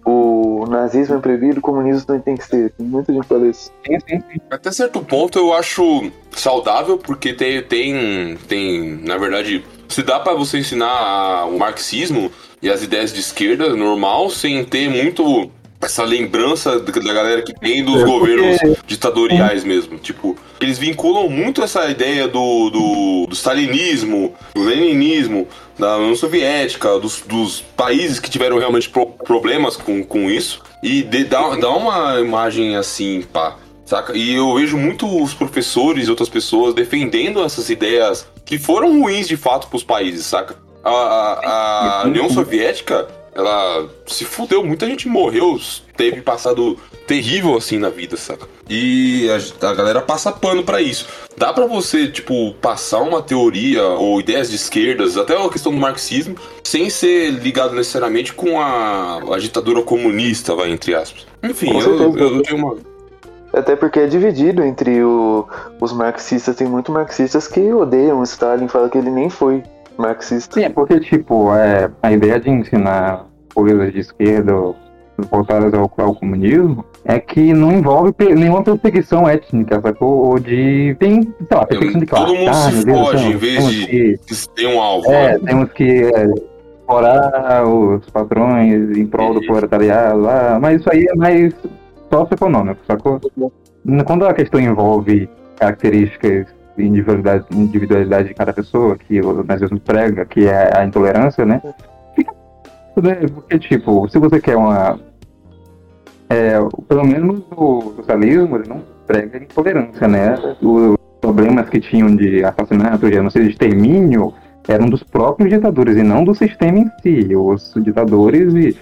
o nazismo é proibido, o comunismo não tem que ser. Muita gente fala isso. Sim, sim, sim. Até certo ponto eu acho saudável, porque tem, tem, tem na verdade, se dá pra você ensinar a- o marxismo e as ideias de esquerda normal, sem ter muito essa lembrança da galera que tem dos É, porque- governos ditatoriais mesmo. Tipo, eles vinculam muito essa ideia do, do, do stalinismo, do leninismo, da União Soviética, dos, dos países que tiveram realmente pro- problemas com, com isso. E de- dá, dá uma imagem assim, pá. Saca? E eu vejo muito os professores e outras pessoas defendendo essas ideias que foram ruins de fato pros países, saca? A, a- a União Soviética, ela se fudeu, muita gente morreu, teve passado terrível assim na vida, saca? E a, a galera passa pano pra isso. Dá pra você, tipo, passar uma teoria ou ideias de esquerdas, até a questão do marxismo, sem ser ligado necessariamente com a, a ditadura comunista, vai, entre aspas. Enfim, eu, eu, eu tenho uma. Até porque é dividido entre o- os marxistas. Tem muito marxistas que odeiam o Stalin, falam que ele nem foi marxista. Sim, é porque, tipo, é, a ideia de ensinar coisas de esquerda voltadas ao, ao comunismo é que não envolve pe- nenhuma perseguição étnica, sacou? Ou de. Tem, sei lá, perseguição de classe. Todo mundo se foge em vez temos de- que- um alvo. É, né? temos que é, explorar os patrões em prol do proletariado, ah, mas isso aí é mais socioeconômico, sacou? Quando a questão envolve características de individualidade, individualidade de cada pessoa, que o nazismo prega, que é a intolerância, né? Fica né? porque, tipo, se você quer uma. É, pelo menos o socialismo ele não prega intolerância, né? Os problemas que tinham de assassinato, genocídio, extermínio, eram dos próprios ditadores e não do sistema em si. Os ditadores e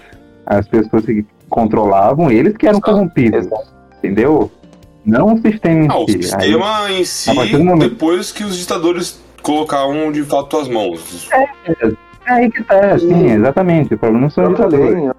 as pessoas que controlavam, eles que eram Exato. corrompidos, entendeu? Não o sistema em Ah, o si. Aí- sistema em si, momento- depois que os ditadores colocaram de fato as mãos. é aí que tá, sim, exatamente. O problema não O são os ditadores.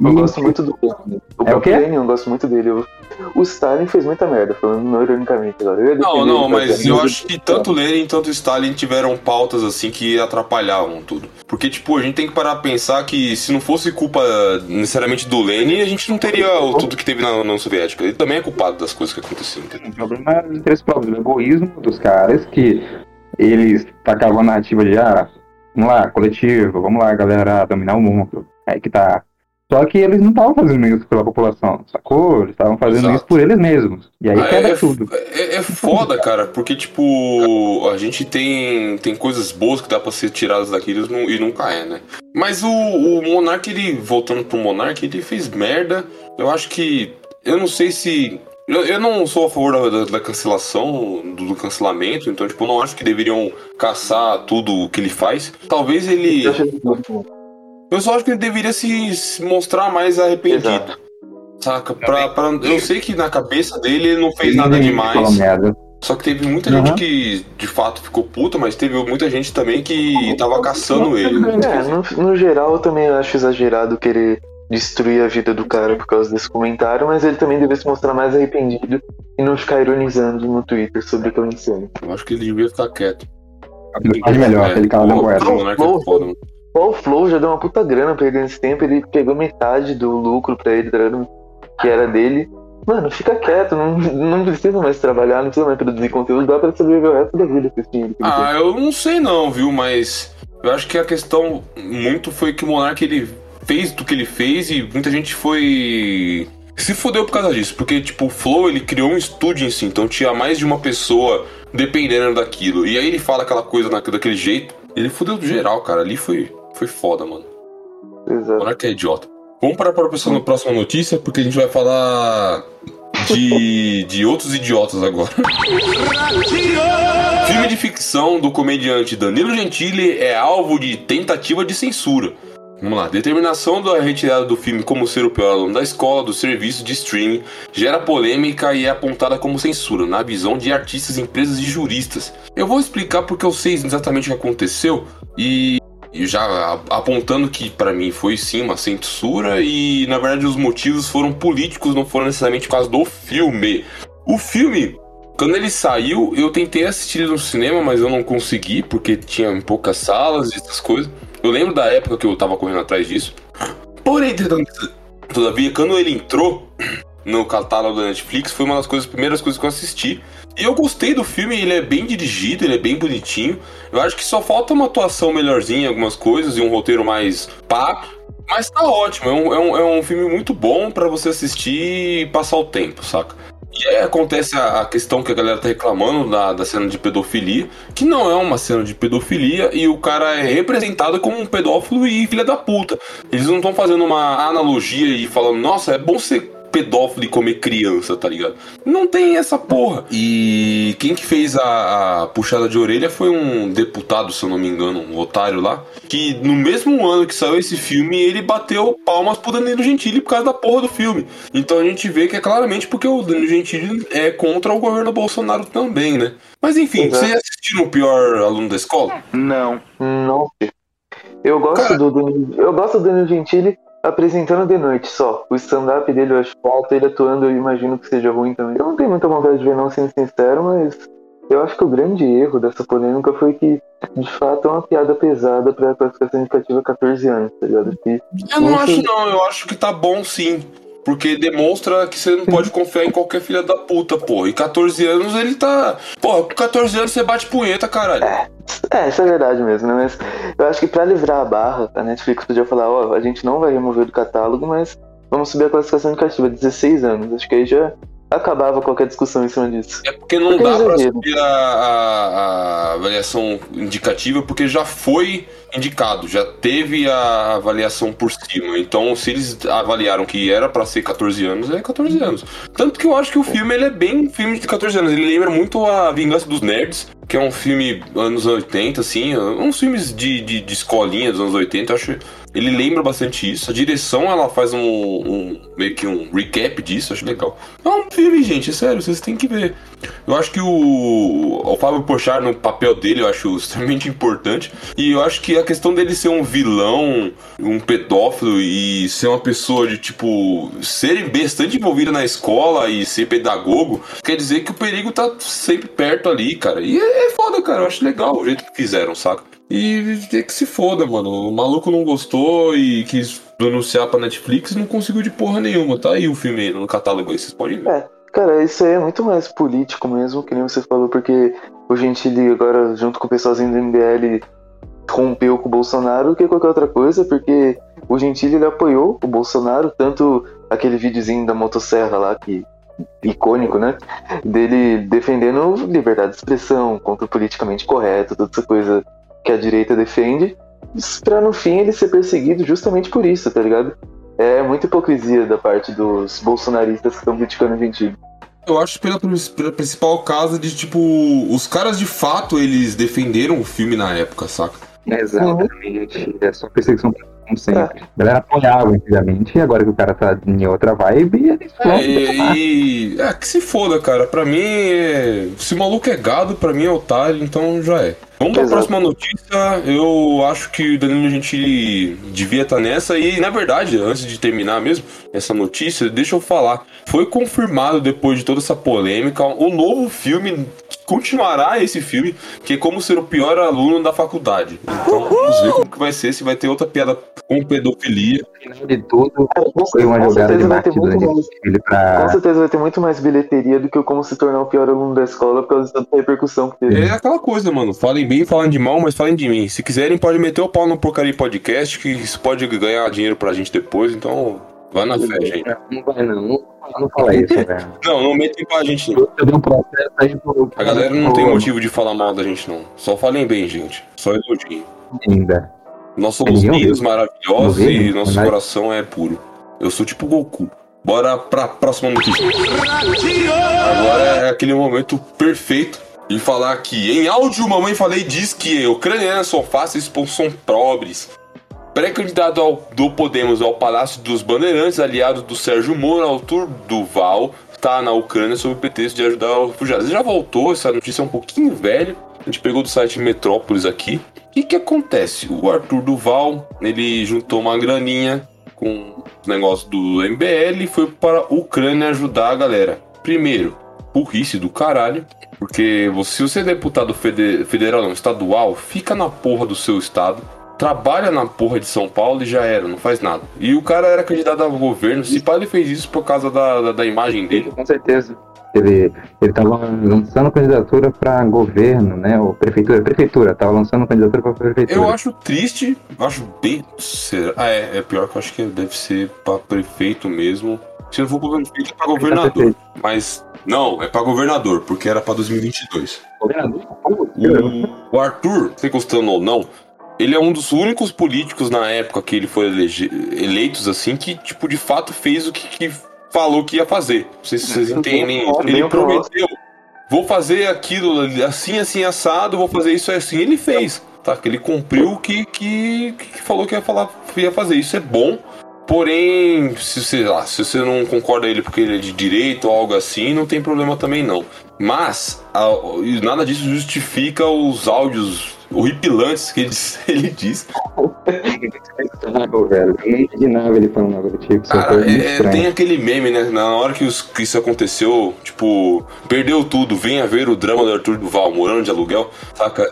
Eu, gosto muito do. O É o próprio quê? Lenin, eu gosto muito dele. Eu- o Stalin fez muita merda, falando não ironicamente agora. Não, não, mas eu acho que tanto Lenin quanto Stalin tiveram pautas assim que atrapalhavam tudo. Porque, tipo, a gente tem que parar pra pensar que se não fosse culpa necessariamente do Lenin, a gente não teria o, tudo que teve na União Soviética. Ele também é culpado das coisas que aconteciam, entendeu? O problema é interesses próprios, o egoísmo dos caras que eles tacavam a narrativa de ah, vamos lá, coletivo, vamos lá, galera, dominar o mundo. Aí que tá. Só que eles não estavam fazendo isso pela população, sacou? Eles estavam fazendo Exato. isso por eles mesmos. E aí Ah, quebra é, tudo. É, é foda, cara, porque, tipo, a gente tem, tem coisas boas que dá pra ser tiradas daquilo e não- e nunca é, né? Mas o, o Monark, ele, voltando pro Monark, ele fez merda. Eu acho que. Eu não sei se. Eu, eu não sou a favor da, da- da cancelação, do, do cancelamento, então, tipo, eu não acho que deveriam caçar tudo o que ele faz. Talvez ele. Eu ele só acho que ele deveria se, mostrar mais arrependido. Exato. Saca? Pra, pra- eu sei que na cabeça dele ele não fez nada Ninguém demais. merda. Só que teve muita Uhum. gente que de fato ficou puta, mas teve muita gente também que tava caçando ele. né? É, no, no geral eu também acho exagerado querer destruir a vida do cara por causa desse comentário, mas ele também deve se mostrar mais arrependido e não ficar ironizando no Twitter sobre aquela insano. Eu acho que ele devia ficar quieto. Ele faz melhor, ele cala na Pô, moeda. o Monark é Só o Flow já deu uma puta grana pra ele nesse tempo, ele pegou metade do lucro pra ele, tá que era dele. Mano, fica quieto, não, não precisa mais trabalhar, não precisa mais produzir conteúdo, dá pra sobreviver o resto da vida ele Ah, eu não sei não, viu? Mas eu acho que a questão muito foi que o Monark ele fez do que ele fez e muita gente foi. Se fodeu por causa disso, porque, tipo, o Flow ele criou um estúdio em si, então tinha mais de uma pessoa dependendo daquilo. E aí ele fala aquela coisa na- daquele jeito, ele fodeu do geral, cara. Ali foi, foi foda, mano. Exato. Monark é idiota. Vamos parar para pensar na próxima notícia, porque a gente vai falar de, de outros idiotas agora. Filme de ficção do comediante Danilo Gentili é alvo de tentativa de censura. Vamos lá. Determinação da retirada do filme como ser o pior aluno da escola do serviço de streaming gera polêmica e é apontada como censura, na visão de artistas, empresas e juristas. Eu vou explicar porque eu sei exatamente o que aconteceu e e já apontando que pra mim foi sim uma censura e na verdade os motivos foram políticos, não foram necessariamente por causa do filme. O filme, quando ele saiu, eu tentei assistir no cinema, mas eu não consegui porque tinha poucas salas e essas coisas. Eu lembro da época que eu tava correndo atrás disso. Porém, todavia, quando ele entrou no catálogo da Netflix, foi uma das coisas, primeiras coisas que eu assisti. E eu gostei do filme, ele é bem dirigido, ele é bem bonitinho. Eu acho que só falta uma atuação melhorzinha em algumas coisas e um roteiro mais pá. Mas tá ótimo, é um, é um, é um filme muito bom pra você assistir e passar o tempo, saca? E aí acontece a, a questão que a galera tá reclamando da, da cena de pedofilia, que não é uma cena de pedofilia e o cara é representado como um pedófilo e filha da puta. Eles não estão fazendo uma analogia e falando, nossa, é bom ser pedófilo e comer criança, tá ligado? Não tem essa porra. E quem que fez a, a puxada de orelha foi um deputado, se eu não me engano, um otário lá, que no mesmo ano que saiu esse filme, ele bateu palmas pro Danilo Gentili por causa da porra do filme. Então a gente vê que é claramente porque o Danilo Gentili é contra o governo Bolsonaro também, né? Mas enfim, Exato. vocês assistiram o pior aluno da escola? Não. Não. Eu gosto Cara- do Danilo, eu gosto do Danilo Gentili apresentando de noite só. O stand-up dele eu acho falta, ele atuando eu imagino que seja ruim também. Eu não tenho muita vontade de ver não, sendo sincero, mas eu acho que o grande erro dessa polêmica foi que, de fato, é uma piada pesada pra classificação indicativa 14 anos, tá ligado? Que Eu não acho, não. Eu acho que tá bom sim. Porque demonstra que você não pode confiar em qualquer filha da puta, porra. E 14 anos ele tá. Porra, com 14 anos você bate punheta, caralho. É, isso é verdade mesmo, né? Mas eu acho que pra livrar a barra, a Netflix podia falar, ó, a gente não vai remover do catálogo, mas vamos subir a classificação indicativa, 16 anos. Acho que aí já acabava qualquer discussão em cima disso. É porque não Porque dá pra subir a, a- a avaliação indicativa, porque já foi indicado, já teve a avaliação por cima. Então, se eles avaliaram que era pra ser 14 anos, é 14 anos. Tanto que eu acho que o filme ele é bem filme de 14 anos. Ele lembra muito a Vingança dos Nerds, que é um filme anos 80, assim, uns filmes de, de, de escolinha dos anos 80. Eu acho ele lembra bastante isso. A direção ela faz um, um- meio que um recap disso, acho legal. É um filme, gente, é sério, vocês têm que ver. Eu acho que o, o Fábio Pochar, no papel dele, eu acho extremamente importante. E eu acho que a questão dele ser um vilão, um pedófilo e ser uma pessoa de, tipo, ser bastante envolvida na escola e ser pedagogo, quer dizer que o perigo tá sempre perto ali, cara. E é, é foda, cara. Eu acho legal o jeito que fizeram, saca? E tem que se foda, mano. O maluco não gostou e quis denunciar pra Netflix e não conseguiu de porra nenhuma. Tá aí o filme aí no catálogo aí, vocês podem ver. É, cara, isso aí é muito mais político mesmo, que nem você falou, porque o Gentili agora, junto com o pessoalzinho do MBL, rompeu com o Bolsonaro que qualquer outra coisa, porque o Gentili ele apoiou o Bolsonaro, tanto aquele videozinho da motosserra lá, que icônico, né? Dele defendendo liberdade de expressão, contra o politicamente correto, toda essa coisa que a direita defende, pra no fim ele ser perseguido justamente por isso, tá ligado? É muita hipocrisia da parte dos bolsonaristas que estão criticando o Gentili. Eu acho pela, pela principal causa de, tipo, os caras de fato eles defenderam o filme na época, saca? Exatamente. É só perseguição como sempre. A galera apoiava antigamente, e agora que o cara tá em outra vibe, eles É, e, e- é que se foda, cara. Pra mim, é- se o maluco é gado, pra mim é otário, então já é. Vamos pra Exato. próxima notícia. Eu acho que o Danilo Gentili devia estar nessa. E, na verdade, antes de terminar mesmo essa notícia, deixa eu falar. Foi confirmado, depois de toda essa polêmica, o novo filme. Continuará esse filme, que é como ser o pior aluno da faculdade. Então vamos ver como que vai ser, se vai ter outra piada com pedofilia. De tudo, foi uma Com jogada de certeza vai ter marketing do mais. Gentili Com pra. certeza vai ter muito mais bilheteria do que o como se tornar o pior aluno da escola por causa tanta repercussão que teve. É aquela coisa, mano. Falem bem, falem de mal, mas falem de mim. Se quiserem, pode meter o pau no Porcaria Podcast, que isso pode ganhar dinheiro pra gente depois. Então, vai na fé, gente. Não vai não, não, fala isso, velho. Não, não metem pra gente. Eu dei um processo aí pro. A galera não tem motivo de falar mal da gente, não. Só falem bem, gente. Só elogiem. Ainda. Nós somos lindos, viu? maravilhosos vi, e nosso Mas- coração é puro. Eu sou tipo Goku. Bora pra próxima notícia. Agora é aquele momento perfeito de falar que em áudio mamãe falei diz que ucranianos são fáceis, pois são pobres. Pré-candidato do Podemos ao Palácio dos Bandeirantes, aliado do Sérgio Moro, Arthur Duval, está na Ucrânia sob o pretexto de ajudar os refugiados. Já voltou, essa notícia é um pouquinho velha. A gente pegou do site Metrópolis aqui. O que, que acontece? O Arthur Duval, ele juntou uma graninha com os negócios do MBL e foi para a Ucrânia ajudar a galera. Primeiro, burrice do caralho. Porque se você é deputado fede- federal, não, estadual, fica na porra do seu estado, trabalha na porra de São Paulo e já era, não faz nada. E o cara era candidato ao governo, se pá, ele fez isso por causa da, da, da imagem dele. Com certeza. Ele, ele tava lançando candidatura pra governo, né? Ou prefeitura, prefeitura, tava lançando candidatura pra prefeitura. Eu acho triste, acho bem. Será? Ah, é, é pior que eu acho que deve ser pra prefeito mesmo. Se não for pra prefeito, é pra governador. prefeito. Mas. Não, é pra governador, porque era pra 2022. Governador? O, o Arthur, você gostando ou não, ele é um dos únicos políticos na época que ele foi elege- eleitos assim que, tipo, de fato fez o que, que falou que ia fazer. Não sei se vocês entendem Ele prometeu, vou fazer aquilo assim, assim, assado, vou fazer isso assim. Ele fez, tá? Que ele cumpriu o que, que, que falou que ia, falar, ia fazer. Isso é bom. Porém, se você, lá, se você não concorda ele porque ele é de direito ou algo assim, não tem problema também não. Mas, a- nada disso justifica os áudios horripilantes que ele, ele diz. Velho, eu não imaginava ele falando algo do tipo. Cara, é- é- tem aquele meme, né? Na hora que, os- que isso aconteceu, tipo, perdeu tudo, venha ver o drama do Arthur Duval, morando de aluguel, saca?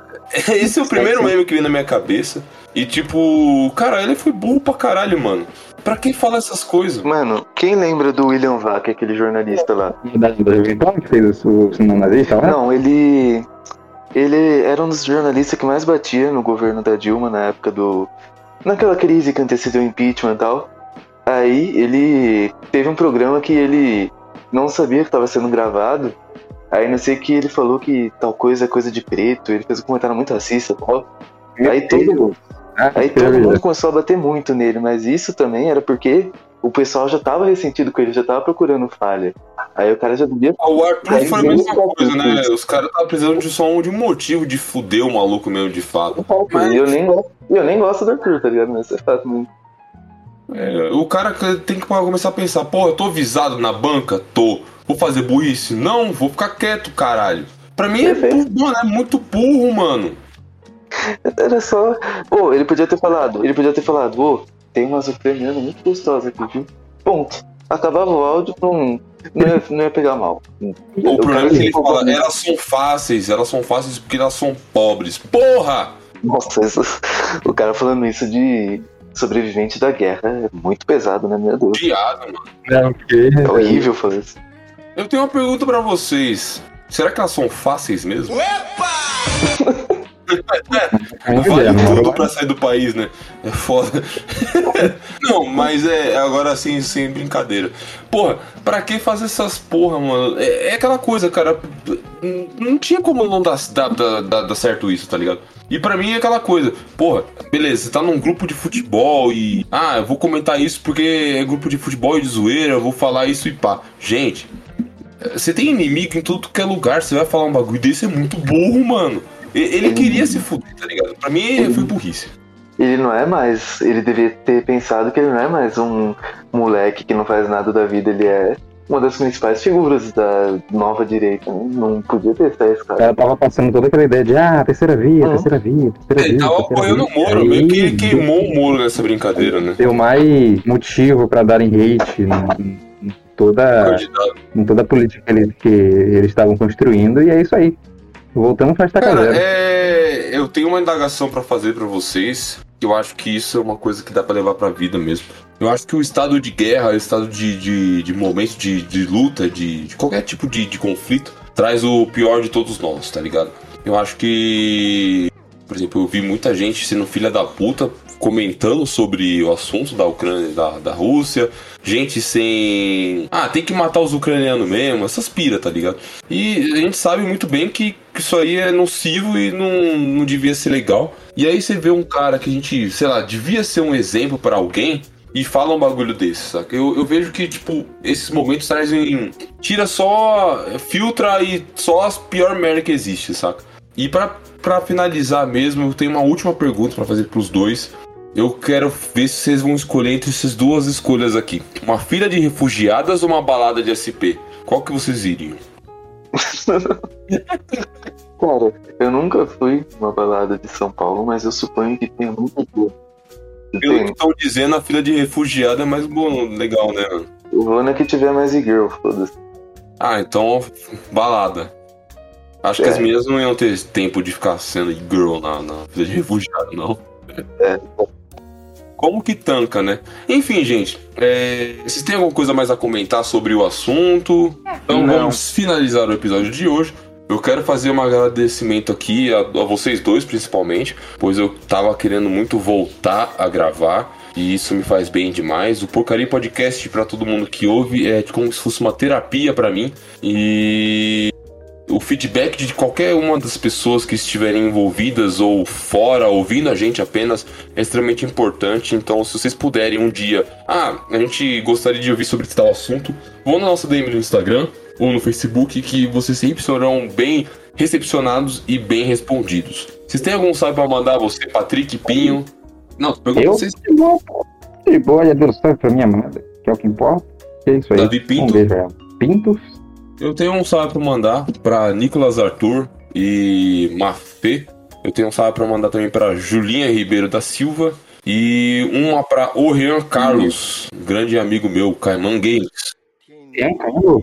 Esse é o primeiro meme que vem na minha cabeça. E tipo, cara, ele foi burro pra caralho, mano. Pra quem fala essas coisas? Mano, quem lembra do William Vac, aquele jornalista lá? Da, da Juventude que fez o nazista lá? Não, ele. Ele era um dos jornalistas que mais batia no governo da Dilma na época do. Naquela crise que antecedeu o impeachment e tal. Aí ele teve um programa que ele não sabia que estava sendo gravado. Aí não sei que ele falou que tal coisa é coisa de preto. Ele fez um comentário muito racista e tal. Aí todo, aí todo mundo começou a bater muito nele, mas isso também era porque o pessoal já tava ressentido com ele, já tava procurando falha. Aí o cara já devia O Arthur foi a mesma isso- coisa, né? Os caras estavam precisando de só um de um motivo de fuder o maluco mesmo, de fato. Mas- E eu nem, gosto- eu nem gosto do Arthur, tá ligado? Mas é fato mesmo. É, o cara que tem que começar a pensar, pô, eu tô visado na banca? Tô. Vou fazer burrice? Não, vou ficar quieto, caralho. Pra mim é, Perfeito. burro, mano, é muito burro, mano. Era só. Pô, ele podia ter falado, ele podia ter falado, ô, tem umas ucranianas muito gostosas aqui, viu? Ponto. Acabava o áudio, não, não, ia, não ia pegar mal. O O problema é que ele fala, muito. elas são fáceis, elas são fáceis porque elas são pobres. Porra! Nossa, isso- o cara falando isso de sobrevivente da guerra é muito pesado, né? Meu Deus. Piada, mano. Não, porque. É horrível falar isso. Eu tenho uma pergunta pra vocês. Será que elas são fáceis mesmo? Vale tudo pra sair do país, né? É foda. Não, mas é agora assim, sem brincadeira. Porra, pra que fazer essas porra, mano? É, é aquela coisa, cara. Não tinha como não dar, dar, dar, dar- dar certo isso, tá ligado? E pra mim é aquela coisa, porra, beleza, você tá num grupo de futebol e. Ah, eu vou comentar isso porque é grupo de futebol e de zoeira, eu vou falar isso e pá. Gente, você tem inimigo em tudo que é lugar, você vai falar um bagulho desse, é muito burro, mano. E- Ele queria se fuder, tá ligado? Pra mim foi burrice. Ele não é mais. Ele devia ter pensado que ele não é mais um moleque que não faz nada da vida, ele é uma das principais figuras da nova direita. né? Não podia testar esse O cara. cara tava passando toda aquela ideia de, ah, terceira via, Uhum. terceira via, terceira via. Ele tava apoiando o. Moro, Aí, meio que ele queimou o Moro nessa brincadeira, né? Deu mais motivo pra darem hate em, em toda, em toda a política que eles, que eles estavam construindo, e é isso aí. Voltamos pra estaca Cara, é... eu tenho uma indagação pra fazer pra vocês. Eu acho que isso é uma coisa que dá pra levar pra vida mesmo. Eu acho que o estado de guerra, o estado de, de, de momento de, de luta, de, de qualquer tipo de, de conflito, traz o pior de todos nós, tá ligado? Eu acho que, por exemplo, eu vi muita gente sendo filha da puta comentando sobre o assunto da Ucrânia da, da Rússia, gente sem. Ah, tem que matar os ucranianos mesmo, essas pira, tá ligado? E a gente sabe muito bem que que isso aí é nocivo e não, não devia ser legal. E aí você vê um cara que a gente, sei lá, devia ser um exemplo pra alguém e fala um bagulho desse, saca? Eu, eu vejo que, tipo, esses momentos trazem. Tira só. filtra e só as pior merda que existe, saca? E pra finalizar mesmo, eu tenho uma última pergunta pra fazer pros dois. Eu quero ver se vocês vão escolher entre essas duas escolhas aqui: uma fila de refugiadas ou uma balada de SP? Qual que vocês iriam? Cara, eu nunca fui numa balada de São Paulo, mas eu suponho que tem muita coisa. Pelo que estão dizendo, a fila de refugiada é mais bom, legal, né? mano? Eu vou na que tiver mais e-girl, foda-se. Ah, então, balada. Acho que É. as minhas não iam ter tempo de ficar sendo girl na, na fila de refugiado, não. É. Como que tanca, né? Enfim, gente, é, vocês têm alguma coisa mais a comentar sobre o assunto? Então Não. vamos finalizar o episódio de hoje. Eu quero fazer um agradecimento aqui a, a vocês dois, principalmente, pois eu tava querendo muito voltar a gravar e isso me faz bem demais. O Porcaria Podcast, pra todo mundo que ouve, é como se fosse uma terapia pra mim e o, feedback de qualquer uma das pessoas que estiverem envolvidas ou fora, ouvindo a gente apenas, é extremamente importante. Então, se vocês puderem um dia, ah, a gente gostaria de ouvir sobre tal assunto, vão na nossa DM no Instagram ou no Facebook que vocês sempre serão bem recepcionados e bem respondidos. Vocês têm algum salve para mandar você, Patrick Pinho? Não, pergunta Eu? vocês. De boa, já deu certo pra minha amada, que é o que importa. Que é isso aí. Davi Pinto? Um beijo. Pinto? Eu tenho um salve para mandar para Nicolas Arthur e Mafê. Eu tenho um salve para mandar também para Julinha Ribeiro da Silva e uma para Orian Carlos, grande amigo meu, Caimão Games. É, Carlos.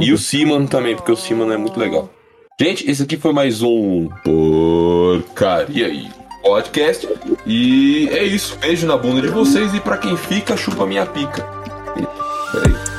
E o Siman também, porque o Siman é muito legal. Gente, esse aqui foi mais um Porcaria aí podcast. E é isso. Beijo na bunda de vocês e para quem fica, chupa minha pica. Peraí.